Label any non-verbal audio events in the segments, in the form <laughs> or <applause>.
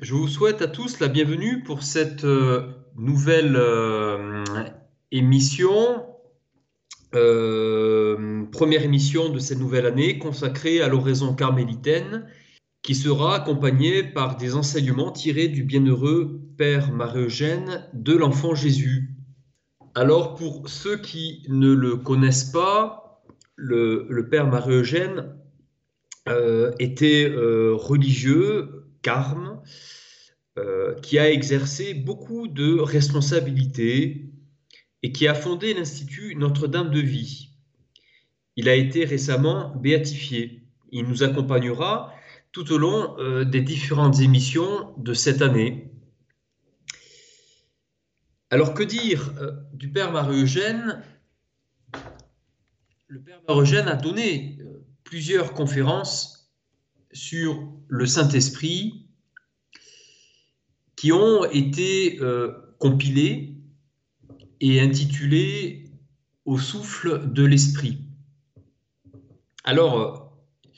Je vous souhaite à tous la bienvenue pour cette euh, nouvelle euh, émission, euh, première émission de cette nouvelle année consacrée à l'oraison carmélitaine qui sera accompagnée par des enseignements tirés du bienheureux Père Marie-Eugène de l'Enfant Jésus. Alors pour ceux qui ne le connaissent pas, le, le Père Marie-Eugène était religieux Carme, euh, qui a exercé beaucoup de responsabilités et qui a fondé l'Institut Notre-Dame de Vie. Il a été récemment béatifié. Il nous accompagnera tout au long euh, des différentes émissions de cette année. Alors que dire euh, du Père Marie-Eugène? Le Père Marie-Eugène a donné plusieurs conférences sur le Saint-Esprit qui ont été euh, compilés et intitulés Au souffle de l'Esprit. Alors, euh,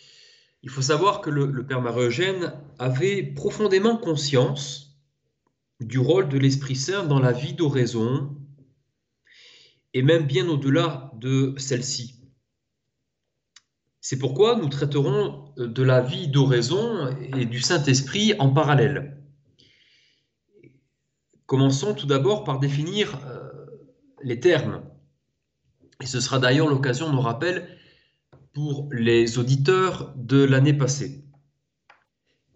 il faut savoir que le, le Père Marie-Eugène avait profondément conscience du rôle de l'Esprit Saint dans la vie d'oraison et même bien au-delà de celle-ci. C'est pourquoi nous traiterons euh, de la vie d'oraison et du Saint-Esprit en parallèle. Commençons tout d'abord par définir euh, les termes. Et ce sera d'ailleurs l'occasion de rappel pour les auditeurs de l'année passée.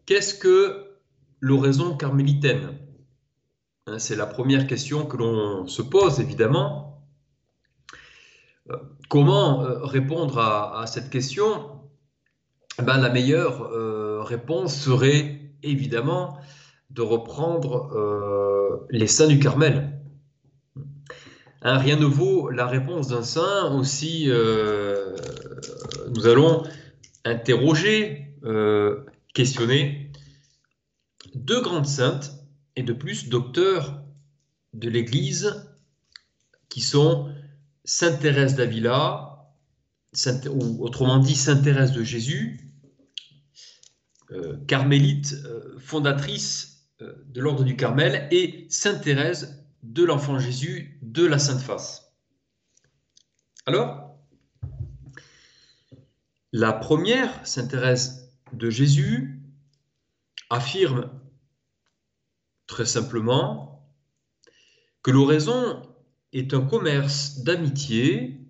Qu'est-ce que l'oraison carmélitaine? Hein, C'est la première question que l'on se pose évidemment. Comment euh, répondre à, cette question? Eh ben, La meilleure euh, réponse serait évidemment de reprendre euh, les saints du Carmel. Hein, rien ne vaut la réponse d'un saint aussi nous allons interroger, questionner deux grandes saintes et de plus docteurs de l'Église qui sont Sainte Thérèse d'Avila, ou autrement dit Sainte Thérèse de Jésus, euh, carmélite, euh, fondatrice euh, de l'ordre du Carmel, et Sainte Thérèse de l'Enfant Jésus de la Sainte Face. Alors, la première, Sainte Thérèse de Jésus, affirme très simplement que l'oraison est un commerce d'amitié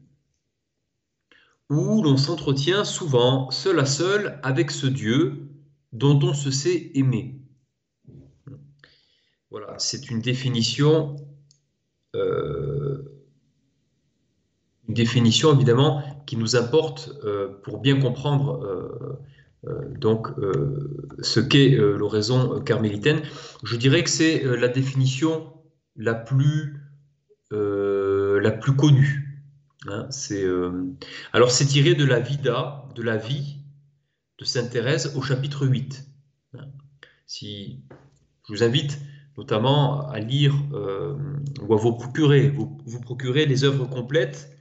où l'on s'entretient souvent seul à seul avec ce Dieu dont on se sait aimer. Voilà, c'est une définition, euh, une définition évidemment qui nous importe euh, pour bien comprendre euh, donc ce qu'est l'oraison carmélitaine. Je dirais que c'est la définition la plus la plus connue. Hein, c'est, euh, alors c'est tiré de la Vida, de la vie de Sainte Thérèse au chapitre 8. Hein. Si, je vous invite notamment à lire euh, ou à vous procurer, vous, les œuvres complètes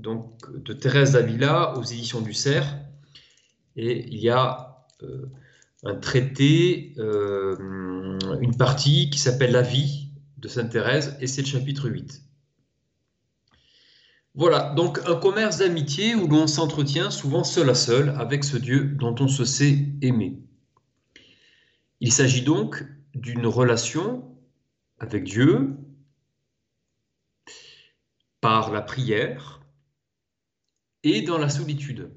donc, de Thérèse d'Avila aux éditions du Cerf. Et il y a un traité, une partie qui s'appelle La vie, de Sainte Thérèse, et c'est le chapitre 8. Voilà, donc un commerce d'amitié où l'on s'entretient souvent seul à seul avec ce Dieu dont on se sait aimer. Il s'agit donc d'une relation avec Dieu par la prière et dans la solitude.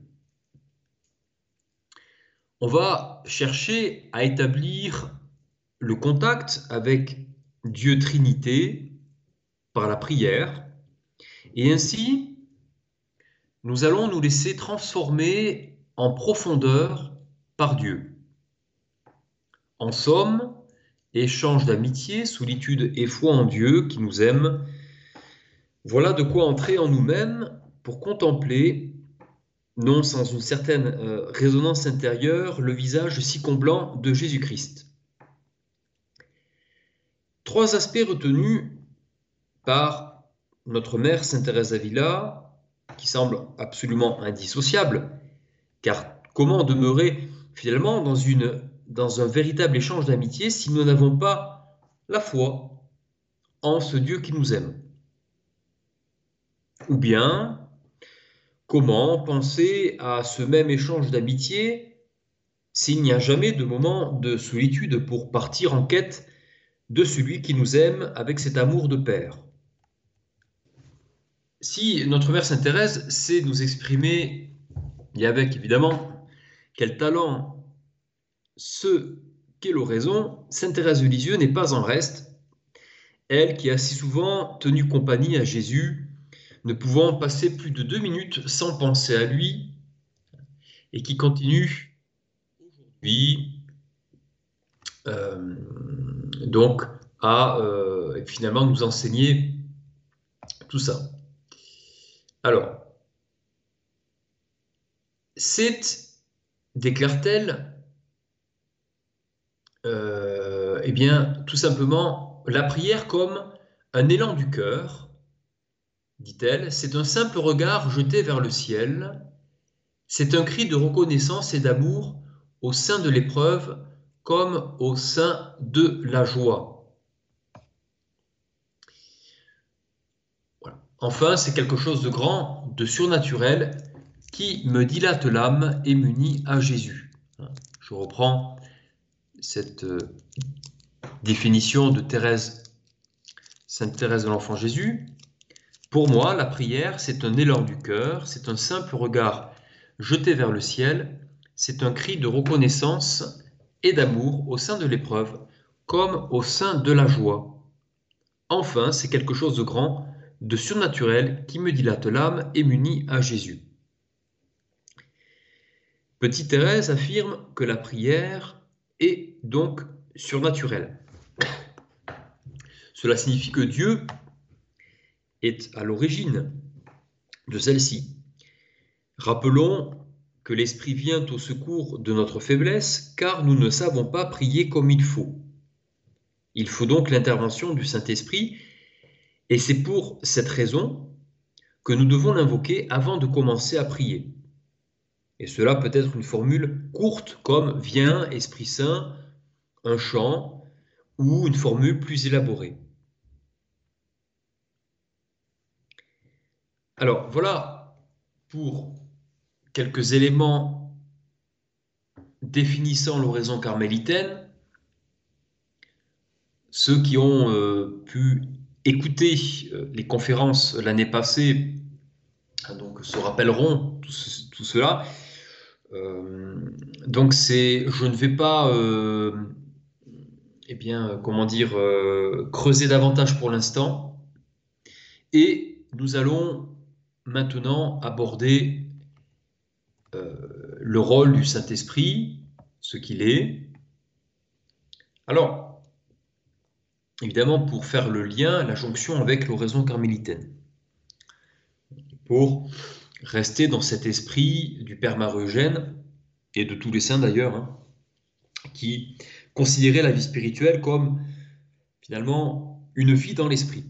On va chercher à établir le contact avec Dieu Trinité par la prière. Et ainsi, nous allons nous laisser transformer en profondeur par Dieu. En somme, échange d'amitié, solitude et foi en Dieu qui nous aime, voilà de quoi entrer en nous-mêmes pour contempler, non sans une certaine euh, résonance intérieure, le visage si comblant de Jésus-Christ. Trois aspects retenus par notre mère Sainte Thérèse d'Avila, qui semblent absolument indissociables, car comment demeurer finalement dans dans un véritable échange d'amitié si nous n'avons pas la foi en ce Dieu qui nous aime? Ou bien, comment penser à ce même échange d'amitié s'il n'y a jamais de moment de solitude pour partir en quête de celui qui nous aime avec cet amour de Père. Si notre Mère Sainte Thérèse sait nous exprimer, et avec évidemment quel talent ce qu'est l'oraison, Sainte Thérèse de Lisieux n'est pas en reste, elle qui a si souvent tenu compagnie à Jésus, ne pouvant passer plus de deux minutes sans penser à lui, et qui continue aujourd'hui euh, donc à euh, finalement nous enseigner tout ça. Alors, c'est, déclare-t-elle, euh, eh bien, tout simplement, la prière comme un élan du cœur, dit-elle, c'est un simple regard jeté vers le ciel, c'est un cri de reconnaissance et d'amour au sein de l'épreuve comme au sein de la joie. Enfin, c'est quelque chose de grand, de surnaturel, qui me dilate l'âme et m'unit à Jésus. Je reprends cette euh, définition de Thérèse, Sainte Thérèse de l'Enfant Jésus. Pour moi, la prière, c'est un élan du cœur, c'est un simple regard jeté vers le ciel, c'est un cri de reconnaissance et d'amour au sein de l'épreuve, comme au sein de la joie. Enfin, c'est quelque chose de grand, de surnaturel, qui me dilate l'âme et m'unit à Jésus. Petite Thérèse affirme que la prière est donc surnaturel. Cela signifie que Dieu est à l'origine de celle-ci. Rappelons l'Esprit vient au secours de notre faiblesse, car nous ne savons pas prier comme il faut. Il faut donc l'intervention du Saint-Esprit, et c'est pour cette raison que nous devons l'invoquer avant de commencer à prier. Et cela peut être une formule courte comme Viens, Esprit Saint, un chant, ou une formule plus élaborée. Alors voilà pour quelques éléments définissant l'oraison carmélitaine. Ceux qui ont euh, pu écouter euh, les conférences l'année passée donc, se rappelleront tout cela. Euh, donc c'est, je ne vais pas, euh, eh bien, comment dire, euh, creuser davantage pour l'instant. Et nous allons maintenant aborder le rôle du Saint-Esprit, ce qu'il est. Alors, évidemment, pour faire le lien, la jonction avec l'oraison carmélitaine. Pour rester dans cet esprit du Père Marie-Eugène et de tous les saints d'ailleurs, hein, qui considéraient la vie spirituelle comme finalement une vie dans l'esprit.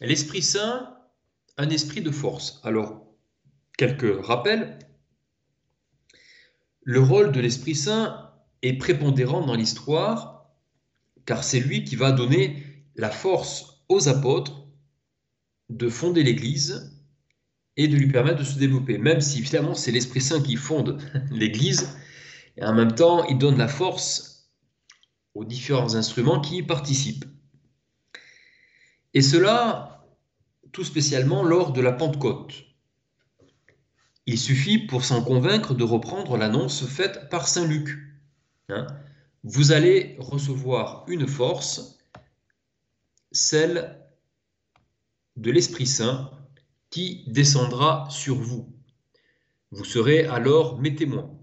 L'Esprit Saint, un esprit de force. Alors, quelques rappels. Le rôle de l'Esprit Saint est prépondérant dans l'histoire, car c'est lui qui va donner la force aux apôtres de fonder l'Église et de lui permettre de se développer, même si finalement c'est l'Esprit Saint qui fonde <laughs> l'Église, et en même temps il donne la force aux différents instruments qui y participent. Et cela tout spécialement lors de la Pentecôte. Il suffit pour s'en convaincre de reprendre l'annonce faite par Saint Luc. Hein. Vous allez recevoir une force, celle de l'Esprit Saint qui descendra sur vous. Vous serez alors mes témoins.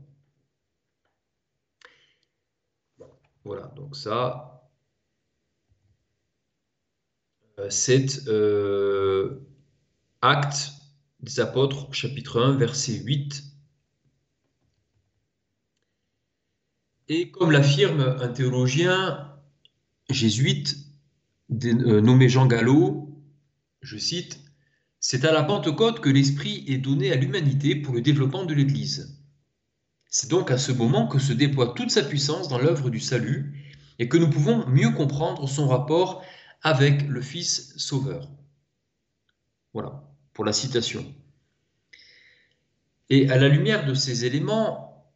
Voilà, donc ça, euh, c'est euh, Acte des Apôtres, chapitre 1, verset 8. Et comme l'affirme un théologien jésuite euh, nommé Jean Gallo, je cite, C'est à la Pentecôte que l'Esprit est donné à l'humanité pour le développement de l'Église. C'est donc à ce moment que se déploie toute sa puissance dans l'œuvre du salut et que nous pouvons mieux comprendre son rapport avec le Fils Sauveur. Voilà, pour la citation. Et à la lumière de ces éléments,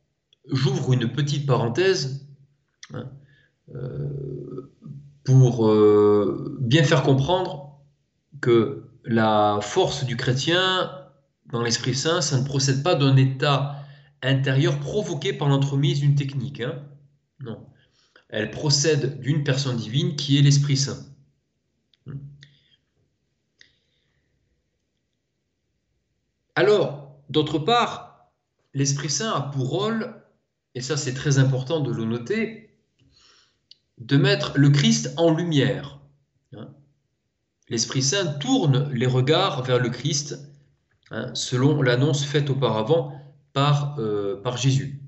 j'ouvre une petite parenthèse hein, euh, pour euh, bien faire comprendre que la force du chrétien dans l'Esprit Saint, ça ne procède pas d'un état intérieur provoqué par l'entremise d'une technique. Hein. non. Elle procède d'une personne divine qui est l'Esprit Saint. Alors, d'autre part, l'Esprit Saint a pour rôle, et ça c'est très important de le noter, de mettre le Christ en lumière. Hein. L'Esprit Saint tourne les regards vers le Christ, hein, selon l'annonce faite auparavant par, euh, Jésus.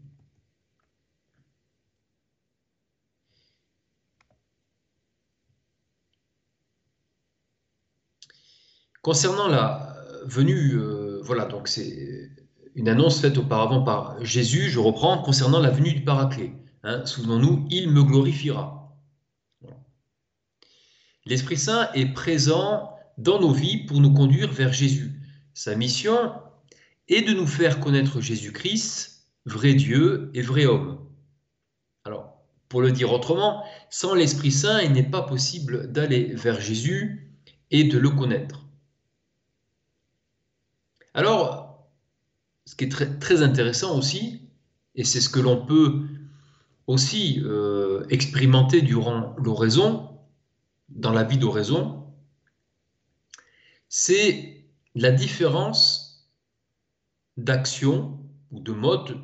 Concernant la venue, euh, voilà, donc c'est une annonce faite auparavant par Jésus, je reprends, concernant la venue du Paraclet. Hein, Souvenons-nous, il me glorifiera. L'Esprit Saint est présent dans nos vies pour nous conduire vers Jésus. Sa mission est de nous faire connaître Jésus-Christ, vrai Dieu et vrai homme. Alors, pour le dire autrement, sans l'Esprit Saint, il n'est pas possible d'aller vers Jésus et de le connaître. Alors, ce qui est très, intéressant aussi, et c'est ce que l'on peut aussi euh, expérimenter durant l'oraison, dans la vie d'oraison, c'est la différence d'action ou de mode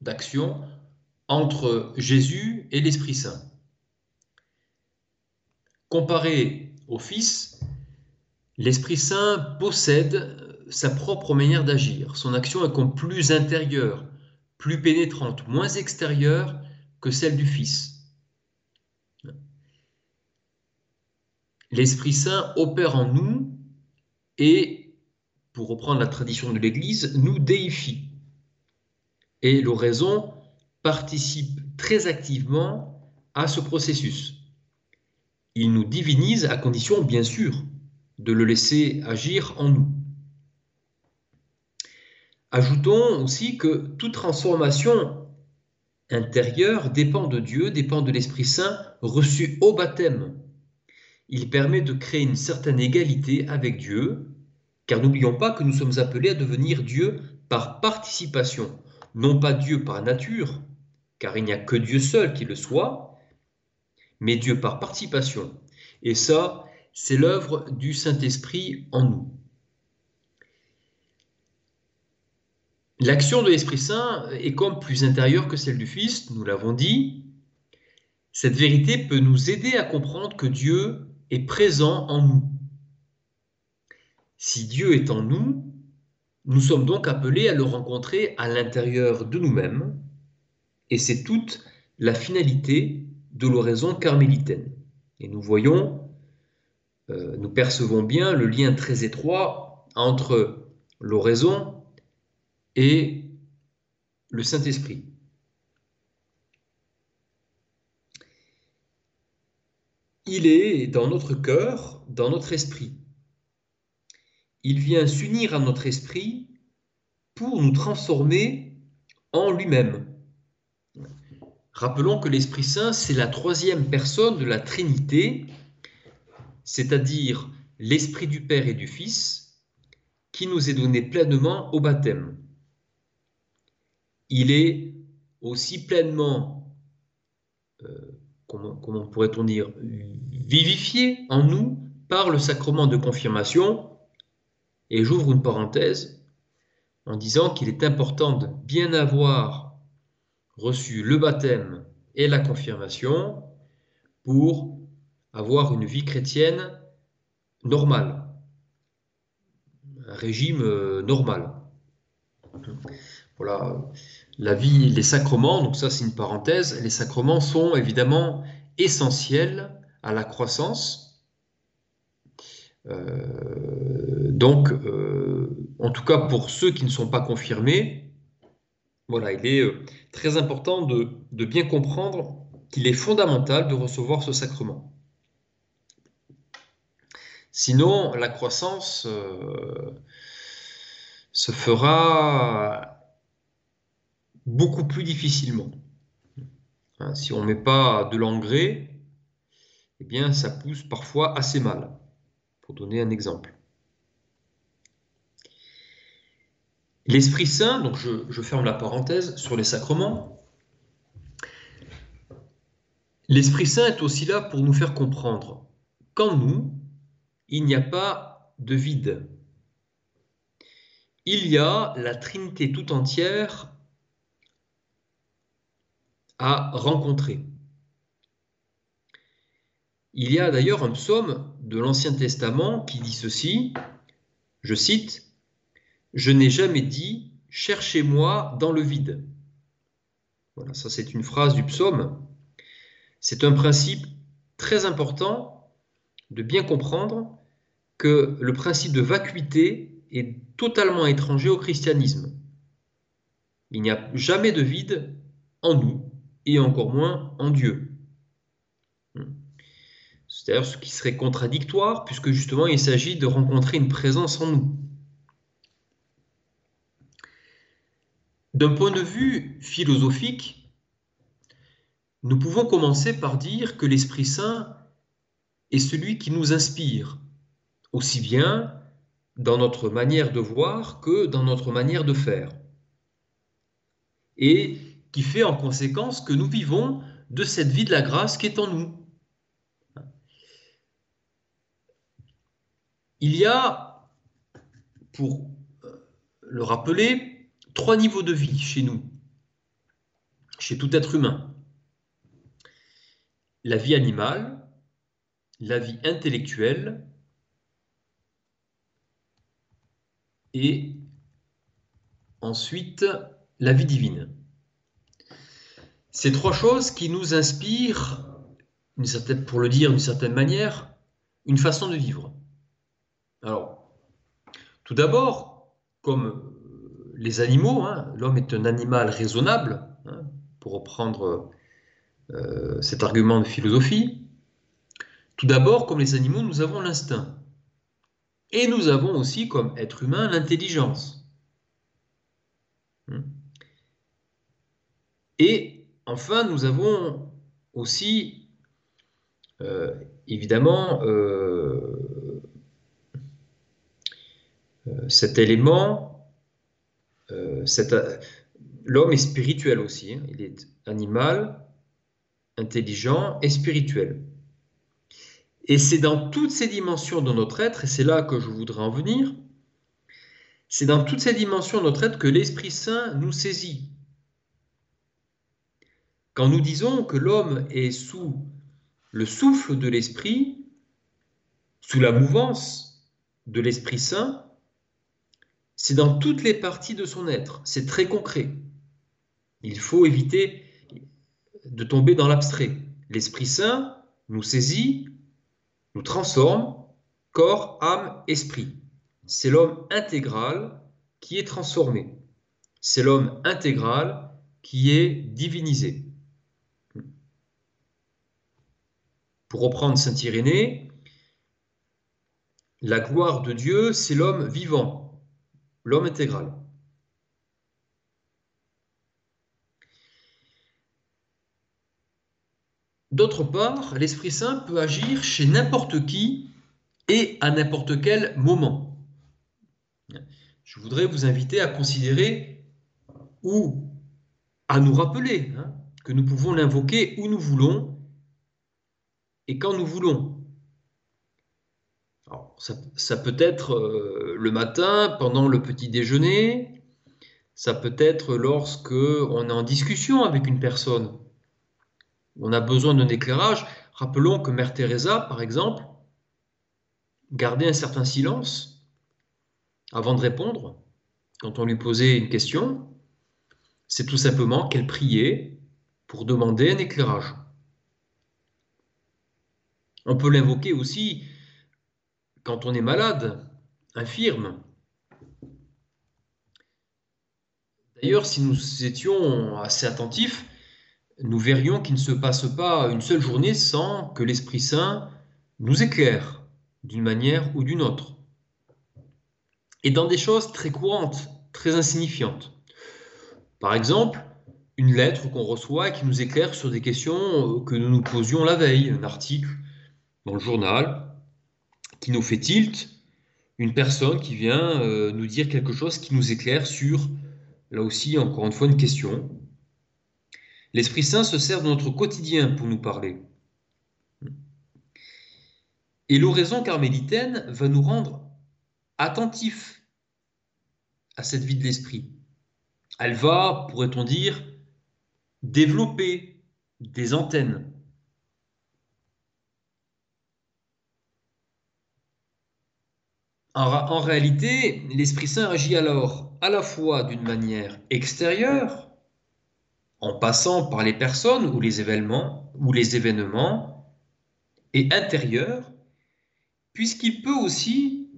d'action entre Jésus et l'Esprit Saint. Comparé au Fils, l'Esprit Saint possède sa propre manière d'agir. Son action est comme plus intérieure, plus pénétrante, moins extérieure que celle du Fils. L'Esprit Saint opère en nous et, pour reprendre la tradition de l'Église, nous déifie. Et l'oraison participe très activement à ce processus. Il nous divinise à condition, bien sûr, de le laisser agir en nous. Ajoutons aussi que toute transformation intérieure dépend de Dieu, dépend de l'Esprit Saint reçu au baptême. Il permet de créer une certaine égalité avec Dieu, car n'oublions pas que nous sommes appelés à devenir Dieu par participation, non pas Dieu par nature, car il n'y a que Dieu seul qui le soit, mais Dieu par participation. Et ça, c'est l'œuvre du Saint-Esprit en nous. L'action de l'Esprit Saint est comme plus intérieure que celle du Fils, nous l'avons dit. Cette vérité peut nous aider à comprendre que Dieu est présent en nous. Si Dieu est en nous, nous sommes donc appelés à le rencontrer à l'intérieur de nous-mêmes, et c'est toute la finalité de l'oraison carmélitaine. Et nous voyons, euh, nous percevons bien le lien très étroit entre l'oraison et le Saint-Esprit. Il est dans notre cœur, dans notre esprit. Il vient s'unir à notre esprit pour nous transformer en lui-même. Rappelons que l'Esprit Saint, c'est la troisième personne de la Trinité, c'est-à-dire l'Esprit du Père et du Fils, qui nous est donné pleinement au baptême il est aussi pleinement, euh, comment, pourrait-on dire, vivifié en nous par le sacrement de confirmation. Et j'ouvre une parenthèse en disant qu'il est important de bien avoir reçu le baptême et la confirmation pour avoir une vie chrétienne normale, un régime euh, normal. Voilà, la vie, les sacrements, donc ça c'est une parenthèse, les sacrements sont évidemment essentiels à la croissance. Euh, donc, euh, en tout cas pour ceux qui ne sont pas confirmés, Voilà, il est euh, très important de, bien comprendre qu'il est fondamental de recevoir ce sacrement. Sinon, la croissance se fera beaucoup plus difficilement. Hein, si on ne met pas de l'engrais, eh bien, ça pousse parfois assez mal. Pour donner un exemple. L'Esprit Saint, donc je, ferme la parenthèse sur les sacrements. L'Esprit Saint est aussi là pour nous faire comprendre qu'en nous, il n'y a pas de vide. Il y a la Trinité tout entière rencontrer. Il y a d'ailleurs un psaume de l'Ancien Testament qui dit ceci, je cite, je n'ai jamais dit Cherchez-moi dans le vide. Voilà, ça c'est une phrase du psaume. C'est un principe très important de bien comprendre que le principe de vacuité est totalement étranger au christianisme. Il n'y a jamais de vide en nous et encore moins en Dieu. C'est d'ailleurs ce qui serait contradictoire puisque justement il s'agit de rencontrer une présence en nous. D'un point de vue philosophique, nous pouvons commencer par dire que l'Esprit Saint est celui qui nous inspire, aussi bien dans notre manière de voir que dans notre manière de faire, et qui fait en conséquence que nous vivons de cette vie de la grâce qui est en nous. Il y a, pour le rappeler, trois niveaux de vie chez nous, chez tout être humain. La vie animale, la vie intellectuelle et ensuite la vie divine. Ces trois choses qui nous inspirent, pour le dire d'une certaine manière, une façon de vivre. Alors, tout d'abord, comme les animaux, hein, l'homme est un animal raisonnable, hein, pour reprendre euh, cet argument de philosophie. Tout d'abord, comme les animaux, nous avons l'instinct. Et nous avons aussi, comme être humain, l'intelligence. Et enfin, nous avons aussi, euh, évidemment, euh, cet élément euh, euh, l'homme est spirituel aussi. Hein. Il est animal, intelligent et spirituel. Et c'est dans toutes ces dimensions de notre être, et c'est là que je voudrais en venir, c'est dans toutes ces dimensions de notre être que l'Esprit Saint nous saisit. Quand nous disons que l'homme est sous le souffle de l'Esprit, sous la mouvance de l'Esprit Saint, c'est dans toutes les parties de son être, c'est très concret. Il faut éviter de tomber dans l'abstrait. L'Esprit Saint nous saisit, nous transforme, corps, âme, esprit. C'est l'homme intégral qui est transformé. C'est l'homme intégral qui est divinisé. Pour reprendre Saint Irénée, la gloire de Dieu, c'est l'homme vivant, l'homme intégral. D'autre part, l'Esprit Saint peut agir chez n'importe qui et à n'importe quel moment. Je voudrais vous inviter à considérer ou à nous rappeler hein, que nous pouvons l'invoquer où nous voulons et quand nous voulons ça, peut être euh, le matin, pendant le petit déjeuner, ça peut être lorsque on est en discussion avec une personne. On a besoin d'un éclairage. Rappelons que Mère Teresa, par exemple, gardait un certain silence avant de répondre quand on lui posait une question. C'est tout simplement qu'elle priait pour demander un éclairage. On peut l'invoquer aussi quand on est malade, infirme. D'ailleurs, si nous étions assez attentifs, nous verrions qu'il ne se passe pas une seule journée sans que l'Esprit Saint nous éclaire d'une manière ou d'une autre. Et dans des choses très courantes, très insignifiantes. Par exemple, une lettre qu'on reçoit et qui nous éclaire sur des questions que nous nous posions la veille, un article dans le journal qui nous fait tilt, une personne qui vient euh, nous dire quelque chose qui nous éclaire sur, là aussi, encore une fois, une question. L'Esprit Saint se sert de notre quotidien pour nous parler. Et l'oraison carmélitaine va nous rendre attentifs à cette vie de l'esprit. Elle va, pourrait-on dire, développer des antennes. En, réalité, l'Esprit Saint agit alors à la fois d'une manière extérieure, en passant par les personnes ou les événements, ou les événements, et intérieure, puisqu'il peut aussi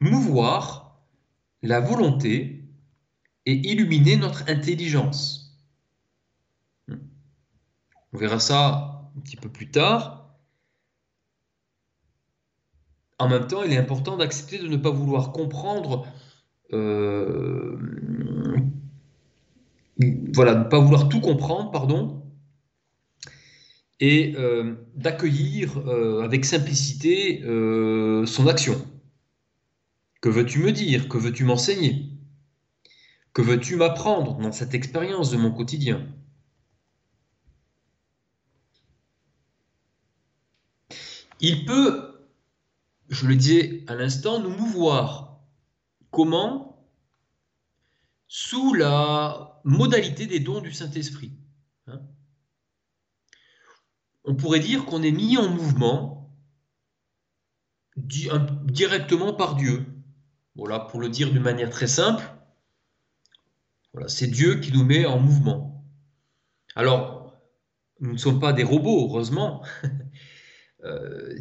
mouvoir la volonté et illuminer notre intelligence. On verra ça un petit peu plus tard. En même temps, il est important d'accepter de ne pas vouloir comprendre, euh, voilà, de ne pas vouloir tout comprendre, pardon, et euh, d'accueillir euh, avec simplicité son action. Que veux-tu me dire? Que veux-tu m'enseigner? Que veux-tu m'apprendre dans cette expérience de mon quotidien? Il peut, je le disais à l'instant, nous mouvoir. Comment? Sous la modalité des dons du Saint-Esprit. Hein. On pourrait dire qu'on est mis en mouvement directement par Dieu. Voilà, pour le dire d'une manière très simple, voilà, c'est Dieu qui nous met en mouvement. Alors, nous ne sommes pas des robots, heureusement. <laughs> Euh,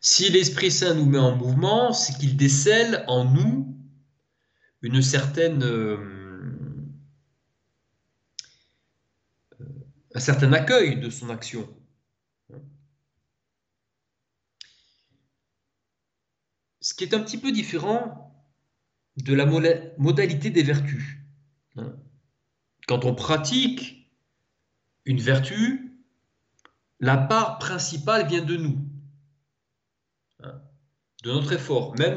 si l'Esprit Saint nous met en mouvement, c'est qu'il décèle en nous une certaine, euh, un certain accueil de son action. Ce qui est un petit peu différent de la modalité des vertus. Quand on pratique une vertu, la part principale vient de nous, hein, de notre effort, même,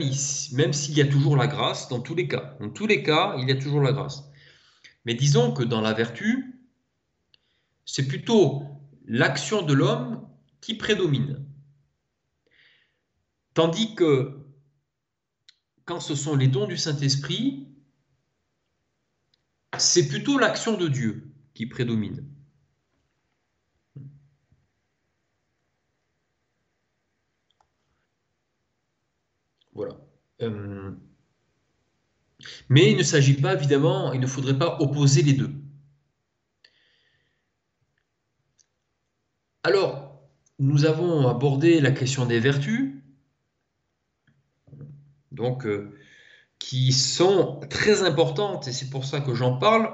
même s'il y a toujours la grâce, dans tous les cas. Dans tous les cas, il y a toujours la grâce. Mais disons que dans la vertu, c'est plutôt l'action de l'homme qui prédomine. Tandis que quand ce sont les dons du Saint-Esprit, c'est plutôt l'action de Dieu qui prédomine. Voilà. Euh, mais il ne s'agit pas, évidemment, il ne faudrait pas opposer les deux. Alors, nous avons abordé la question des vertus, donc, euh, qui sont très importantes, et c'est pour ça que j'en parle,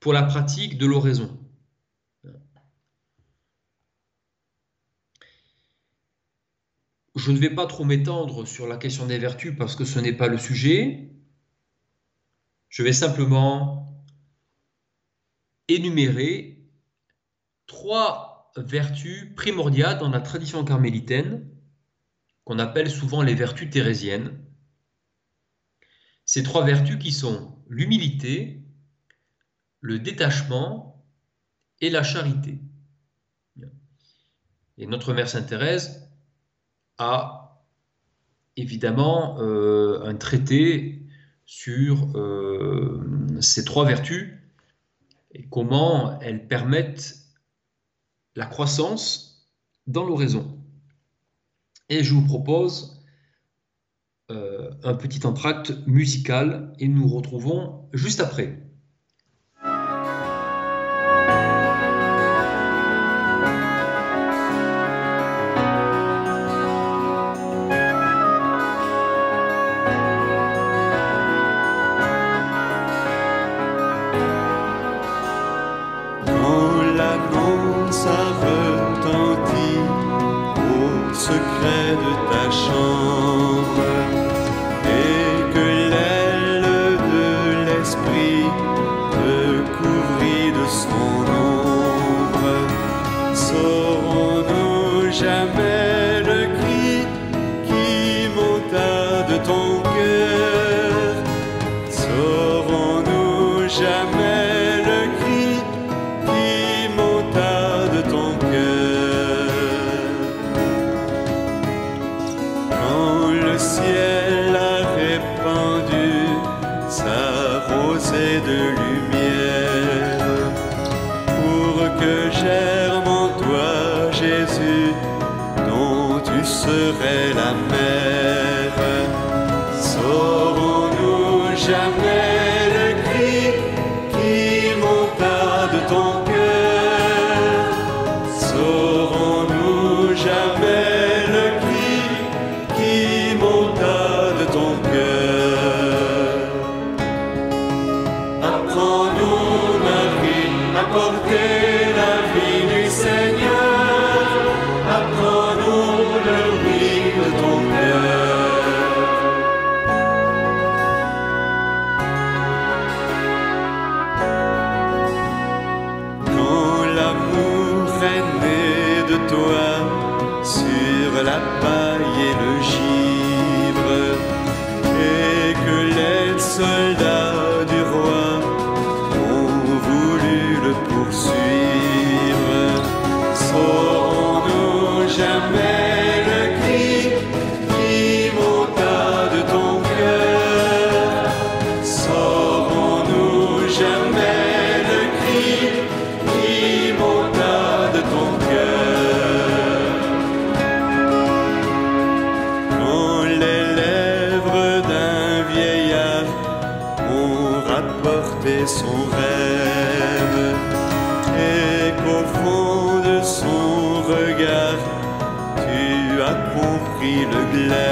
pour la pratique de l'oraison. Je ne vais pas trop m'étendre sur la question des vertus parce que ce n'est pas le sujet. Je vais simplement énumérer trois vertus primordiales dans la tradition carmélitaine qu'on appelle souvent les vertus thérésiennes. Ces trois vertus qui sont l'humilité, le détachement et la charité. Et notre Mère Sainte Thérèse a évidemment euh, un traité sur euh, ces trois vertus et comment elles permettent la croissance dans l'oraison. Et je vous propose euh, un petit entracte musical et nous retrouvons juste après. Secret de de lumière, pour que germe en toi, Jésus, dont tu serais la mère. Son rêve et qu'au fond de son regard tu as compris le glaive,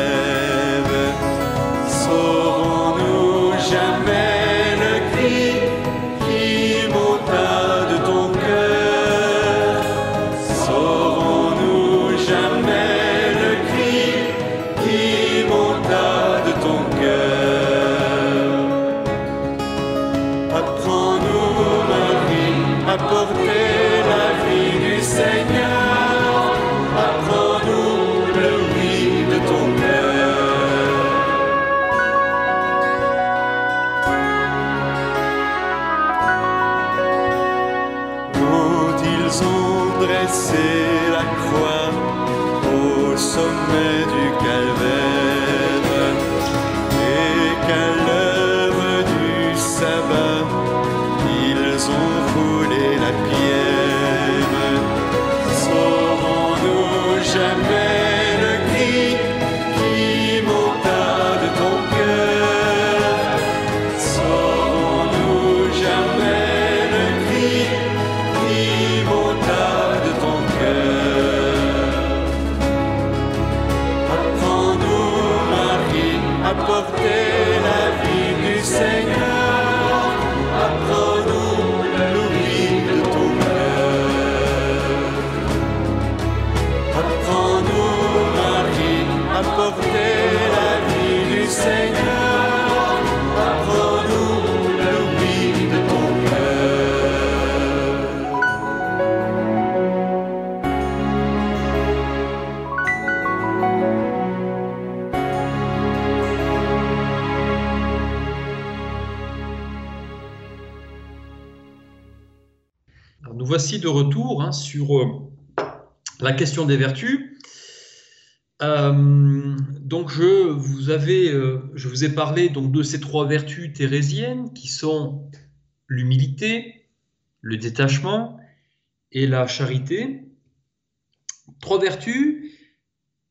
sur euh, la question des vertus. Euh, donc je vous, avais, euh, je vous ai parlé donc, de ces trois vertus thérésiennes qui sont l'humilité, le détachement et la charité. Trois vertus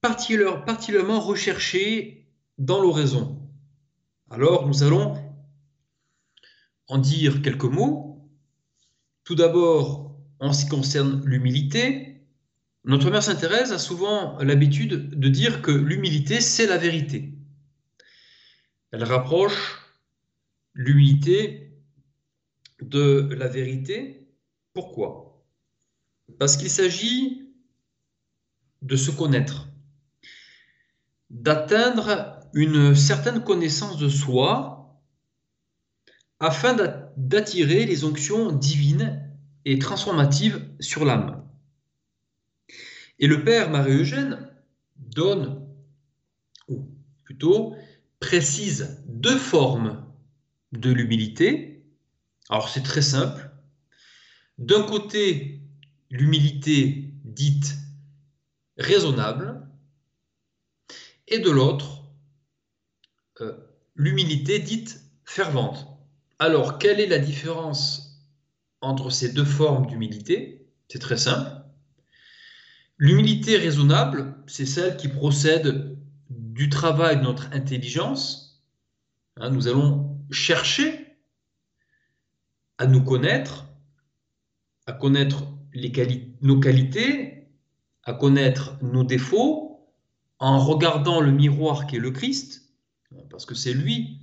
particulière- particulièrement recherchées dans l'oraison. Alors nous allons en dire quelques mots. Tout d'abord, en ce qui concerne l'humilité, notre mère Sainte Thérèse a souvent l'habitude de dire que l'humilité, c'est la vérité. Elle rapproche l'humilité de la vérité. Pourquoi? Parce qu'il s'agit de se connaître. d'atteindre une certaine connaissance de soi afin d'attirer les onctions divines et transformatives sur l'âme. Et le Père Marie-Eugène donne, ou plutôt précise, deux formes de l'humilité. Alors c'est très simple. D'un côté, l'humilité dite raisonnable, et de l'autre, euh, l'humilité dite fervente. Alors, quelle est la différence entre ces deux formes d'humilité C'est très simple. L'humilité raisonnable, c'est celle qui procède du travail de notre intelligence. Hein, nous allons chercher à nous connaître, à connaître nos qualités, à connaître nos défauts, en regardant le miroir qui est le Christ, parce que c'est lui,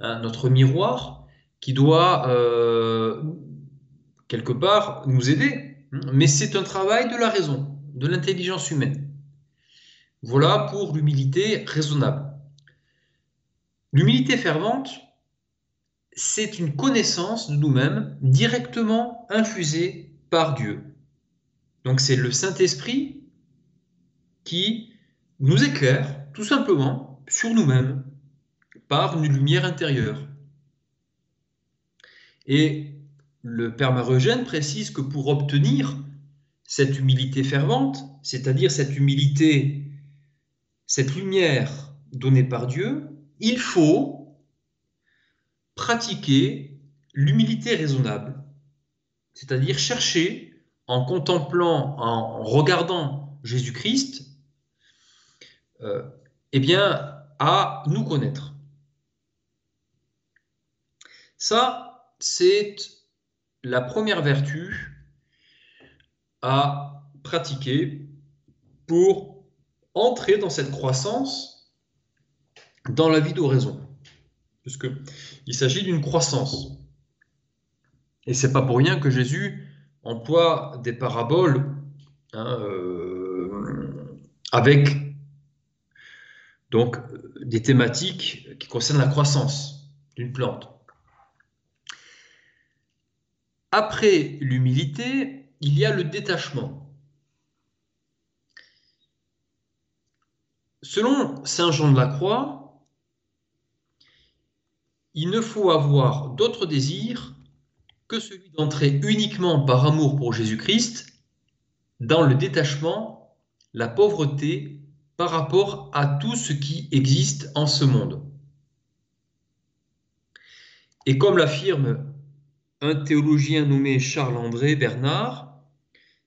hein, notre miroir, qui doit euh, quelque part nous aider. Mais c'est un travail de la raison de l'intelligence humaine. Voilà pour l'humilité raisonnable. L'humilité fervente, c'est une connaissance de nous-mêmes directement infusée par Dieu. Donc c'est le Saint-Esprit qui nous éclaire tout simplement sur nous-mêmes par une lumière intérieure. Et le Père Marogène précise que pour obtenir cette humilité fervente, c'est-à-dire cette humilité, cette lumière donnée par Dieu, il faut pratiquer l'humilité raisonnable, c'est-à-dire chercher en contemplant, en regardant Jésus-Christ, euh, eh bien, à nous connaître. Ça, c'est la première vertu à pratiquer pour entrer dans cette croissance dans la vie d'oraison. Puisque il s'agit d'une croissance. Et c'est pas pour rien que Jésus emploie des paraboles hein, euh, avec donc des thématiques qui concernent la croissance d'une plante. Après l'humilité, il y a le détachement. Selon Saint Jean de la Croix, il ne faut avoir d'autre désir que celui d'entrer uniquement par amour pour Jésus-Christ dans le détachement, la pauvreté par rapport à tout ce qui existe en ce monde. Et comme l'affirme un théologien nommé Charles-André Bernard,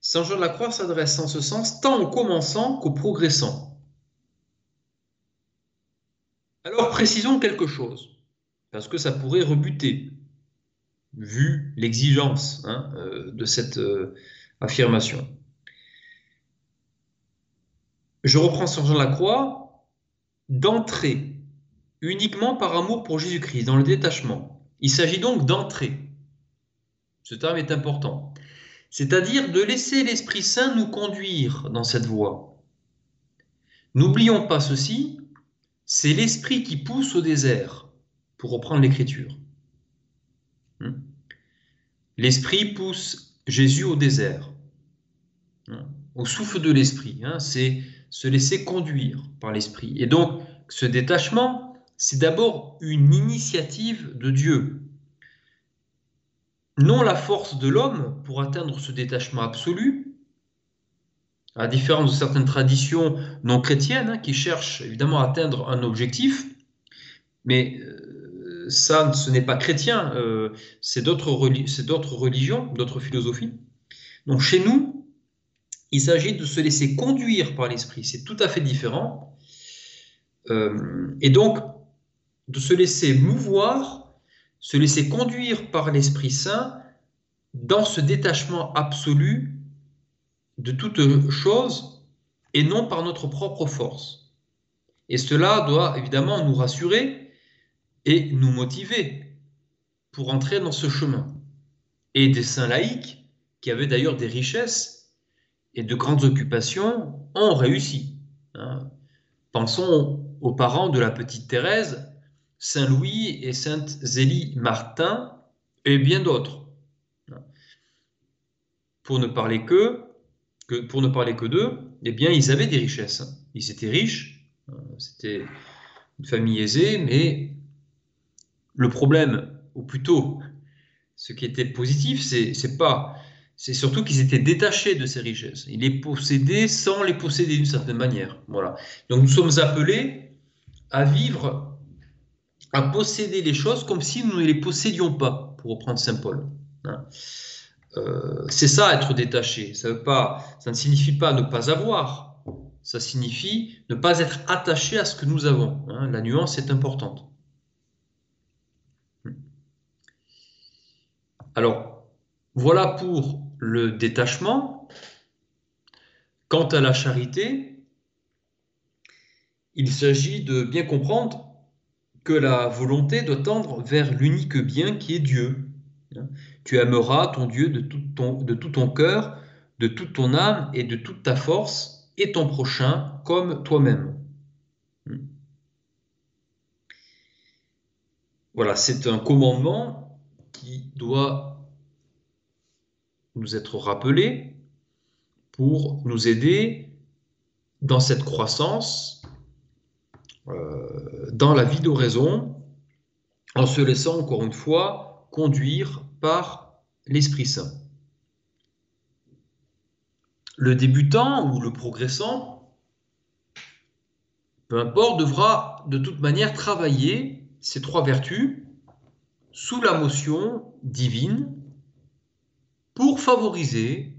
Saint Jean de la Croix s'adresse en ce sens tant aux commençants qu'aux progressants. Alors précisons quelque chose, parce que ça pourrait rebuter, vu l'exigence hein, euh, de cette euh, affirmation. Je reprends Saint Jean de la Croix, d'entrer uniquement par amour pour Jésus-Christ, dans le détachement. Il s'agit donc d'entrer. Ce terme est important c'est-à-dire de laisser l'Esprit Saint nous conduire dans cette voie. N'oublions pas ceci, c'est l'Esprit qui pousse au désert, pour reprendre l'Écriture. Hmm? L'Esprit pousse Jésus au désert, hmm? au souffle de l'Esprit, hein, c'est se laisser conduire par l'Esprit. Et donc, ce détachement, c'est d'abord une initiative de Dieu, non la force de l'homme pour atteindre ce détachement absolu, à différence de certaines traditions non chrétiennes hein, qui cherchent évidemment à atteindre un objectif, mais euh, ça, ce n'est pas chrétien, euh, c'est d'autres religions, d'autres philosophies. Donc chez nous, il s'agit de se laisser conduire par l'esprit, c'est tout à fait différent. Euh, et donc, de se laisser mouvoir se laisser conduire par l'Esprit Saint dans ce détachement absolu de toute chose et non par notre propre force. Et cela doit évidemment nous rassurer et nous motiver pour entrer dans ce chemin. Et des saints laïcs, qui avaient d'ailleurs des richesses et de grandes occupations, ont réussi. Hein. Pensons aux parents de la petite Thérèse, Saint Louis et Sainte Zélie Martin et bien d'autres. Pour ne parler que, que pour ne parler que d'eux, eh bien ils avaient des richesses. Ils étaient riches, c'était une famille aisée, mais le problème, ou plutôt ce qui était positif, c'est pas c'est surtout qu'ils étaient détachés de ces richesses. Ils les possédaient sans les posséder d'une certaine manière. Voilà. Donc nous sommes appelés à vivre, à posséder les choses comme si nous ne les possédions pas, pour reprendre Saint Paul. Hein. Euh, c'est ça être détaché. Ça, ne signifie pas ne pas avoir. Ça signifie ne pas être attaché à ce que nous avons. Hein. La nuance est importante. Alors, voilà pour le détachement. Quant à la charité, il s'agit de bien comprendre que la volonté doit tendre vers l'unique bien qui est Dieu. Tu aimeras ton Dieu de tout ton, de tout ton cœur, de toute ton âme et de toute ta force, et ton prochain comme toi-même. Voilà, c'est un commandement qui doit nous être rappelés pour nous aider dans cette croissance, dans la vie d'oraison, en se laissant encore une fois conduire par l'Esprit Saint. Le débutant ou le progressant, peu importe, devra de toute manière travailler ces trois vertus sous la motion divine pour favoriser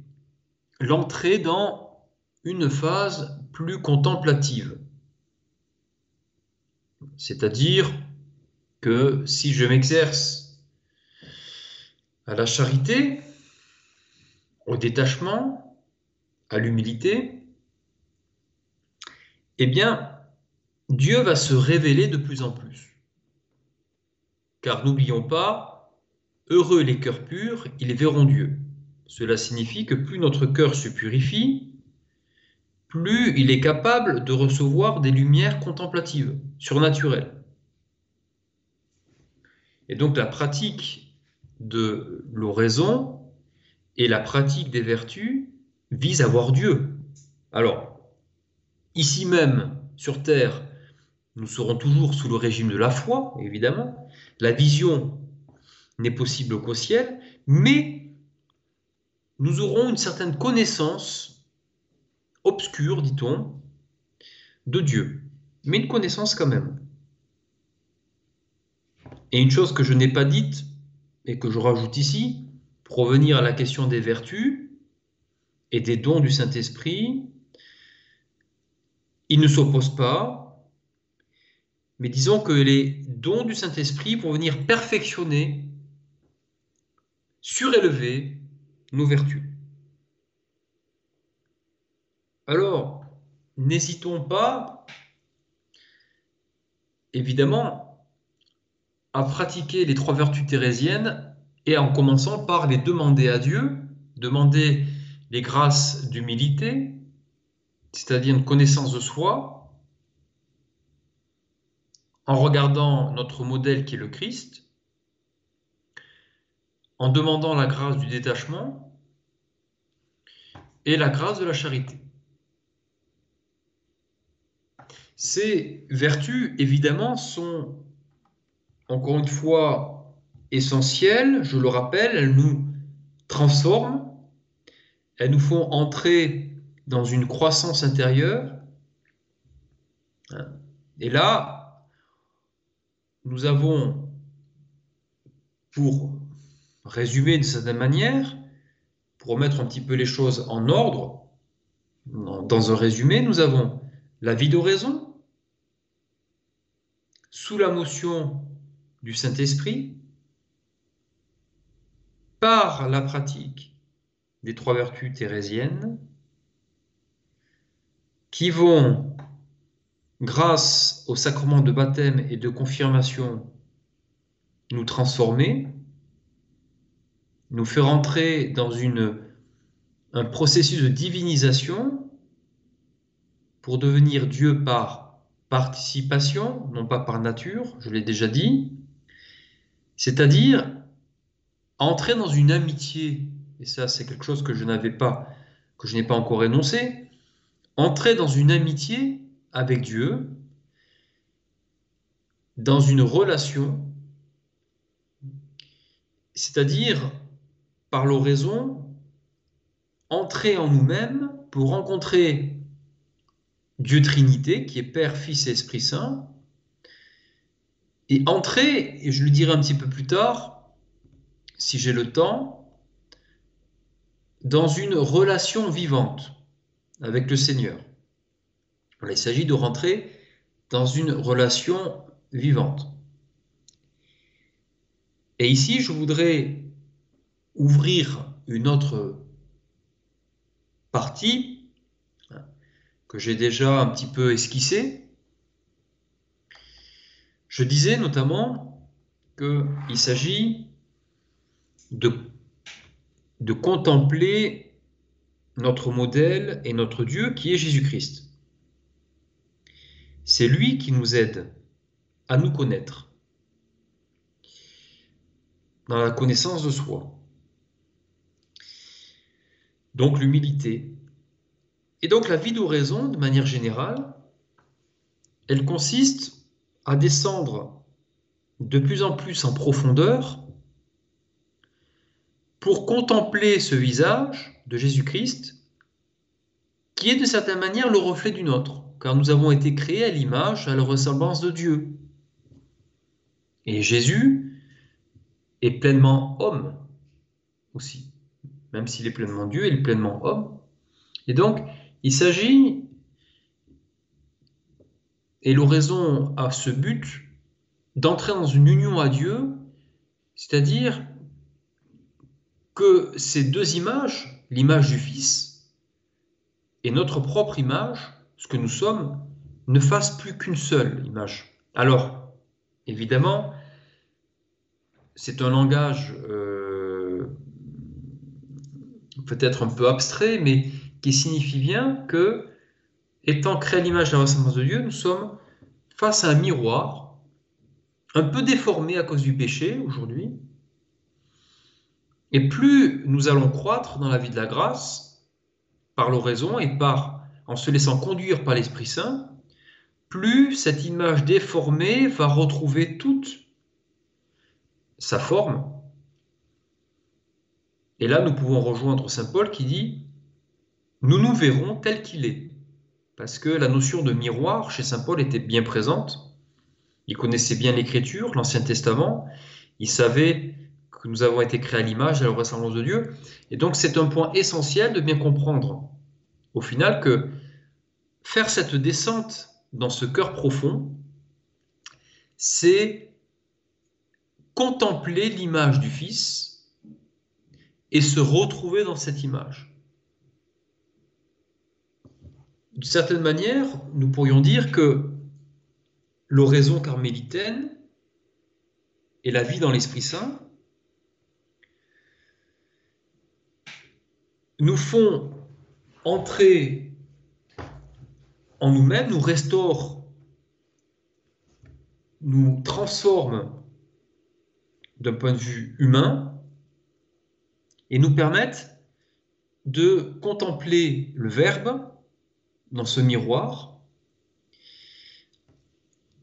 l'entrée dans une phase plus contemplative. C'est-à-dire que si je m'exerce à la charité, au détachement, à l'humilité, eh bien, Dieu va se révéler de plus en plus. Car n'oublions pas, heureux les cœurs purs, ils verront Dieu. Cela signifie que plus notre cœur se purifie, plus il est capable de recevoir des lumières contemplatives, surnaturelles. Et donc la pratique de l'oraison et la pratique des vertus visent à voir Dieu. Alors, ici même, sur Terre, nous serons toujours sous le régime de la foi, évidemment. La vision n'est possible qu'au ciel, mais nous aurons une certaine connaissance obscure, dit-on, de Dieu, mais une connaissance quand même. Et une chose que je n'ai pas dite et que je rajoute ici, pour revenir à la question des vertus et des dons du Saint-Esprit, ils ne s'opposent pas, mais disons que les dons du Saint-Esprit vont venir perfectionner, surélever nos vertus. Alors, n'hésitons pas, évidemment, à pratiquer les trois vertus thérésiennes et en commençant par les demander à Dieu, demander les grâces d'humilité, c'est-à-dire une connaissance de soi, en regardant notre modèle qui est le Christ, en demandant la grâce du détachement et la grâce de la charité. Ces vertus, évidemment, sont, encore une fois, essentielles. Je le rappelle, elles nous transforment, elles nous font entrer dans une croissance intérieure. Et là, nous avons pour résumé d'une certaine manière, pour remettre un petit peu les choses en ordre, dans un résumé, nous avons la vie d'oraison, sous la motion du Saint-Esprit, par la pratique des trois vertus thérésiennes, qui vont, grâce au sacrement de baptême et de confirmation, nous transformer, nous fait rentrer dans un processus de divinisation pour devenir Dieu par participation, non pas par nature, je l'ai déjà dit, c'est-à-dire entrer dans une amitié, et ça c'est quelque chose que je n'avais pas, que je n'ai pas encore énoncé, entrer dans une amitié avec Dieu, dans une relation, c'est-à-dire par l'oraison, entrer en nous-mêmes pour rencontrer Dieu Trinité, qui est Père, Fils et Esprit Saint, et entrer, et je le dirai un petit peu plus tard, si j'ai le temps, dans une relation vivante avec le Seigneur. il s'agit de rentrer dans une relation vivante. Et ici, je voudrais ouvrir une autre partie que j'ai déjà un petit peu esquissé, je disais notamment qu'il s'agit de, de contempler notre modèle et notre Dieu qui est Jésus-Christ. C'est lui qui nous aide à nous connaître dans la connaissance de soi. Donc l'humilité, et donc la vie d'oraison, de manière générale, elle consiste à descendre de plus en plus en profondeur pour contempler ce visage de Jésus-Christ qui est de certaine manière le reflet du nôtre, car nous avons été créés à l'image, à la ressemblance de Dieu. Et Jésus est pleinement homme aussi. Même s'il est pleinement Dieu, il est pleinement homme. Et donc, il s'agit, et l'oraison a ce but, d'entrer dans une union à Dieu, c'est-à-dire que ces deux images, l'image du Fils et notre propre image, ce que nous sommes, ne fassent plus qu'une seule image. Alors, évidemment, c'est un langage euh, peut-être un peu abstrait, mais qui signifie bien que, étant créé à l'image de la ressemblance de Dieu, nous sommes face à un miroir, un peu déformé à cause du péché aujourd'hui. Et plus nous allons croître dans la vie de la grâce, par l'oraison et par en se laissant conduire par l'Esprit Saint, plus cette image déformée va retrouver toute sa forme. Et là, nous pouvons rejoindre Saint Paul qui dit nous nous verrons tel qu'il est. Parce que la notion de miroir chez Saint Paul était bien présente. Il connaissait bien l'Écriture, l'Ancien Testament. Il savait que nous avons été créés à l'image et à la ressemblance de Dieu. Et donc c'est un point essentiel de bien comprendre au final que faire cette descente dans ce cœur profond, c'est contempler l'image du Fils et se retrouver dans cette image d'une certaine manière, nous pourrions dire que l'oraison carmélitaine et la vie dans l'Esprit Saint nous font entrer en nous-mêmes, nous restaurent, nous transforment d'un point de vue humain et nous permettent de contempler le Verbe dans ce miroir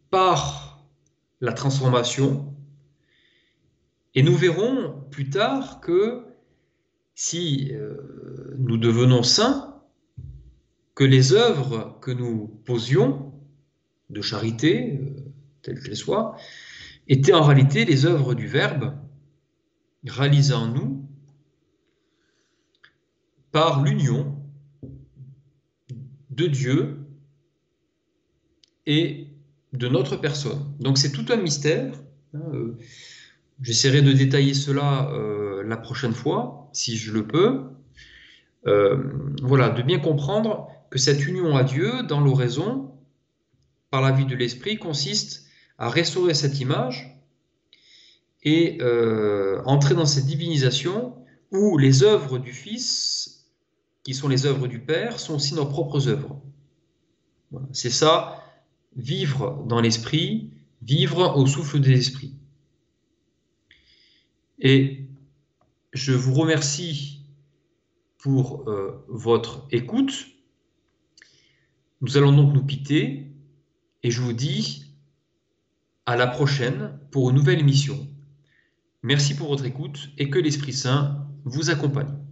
par la transformation. Et nous verrons plus tard que si euh, nous devenons saints, que les œuvres que nous posions de charité, euh, telles qu'elles soient, étaient en réalité les œuvres du Verbe réalisées en nous par l'union de Dieu et de notre personne. Donc c'est tout un mystère. Hein, euh, j'essaierai de détailler cela euh, la prochaine fois, si je le peux. Euh, voilà, de bien comprendre que cette union à Dieu dans l'oraison, par la vie de l'Esprit, consiste à restaurer cette image et entrer dans cette divinisation où les œuvres du Fils qui sont les œuvres du Père, sont aussi nos propres œuvres. C'est ça vivre dans l'esprit, vivre au souffle des esprits. Et je vous remercie pour euh, votre écoute. Nous allons donc nous quitter et je vous dis à la prochaine pour une nouvelle émission. Merci pour votre écoute et que l'Esprit Saint vous accompagne.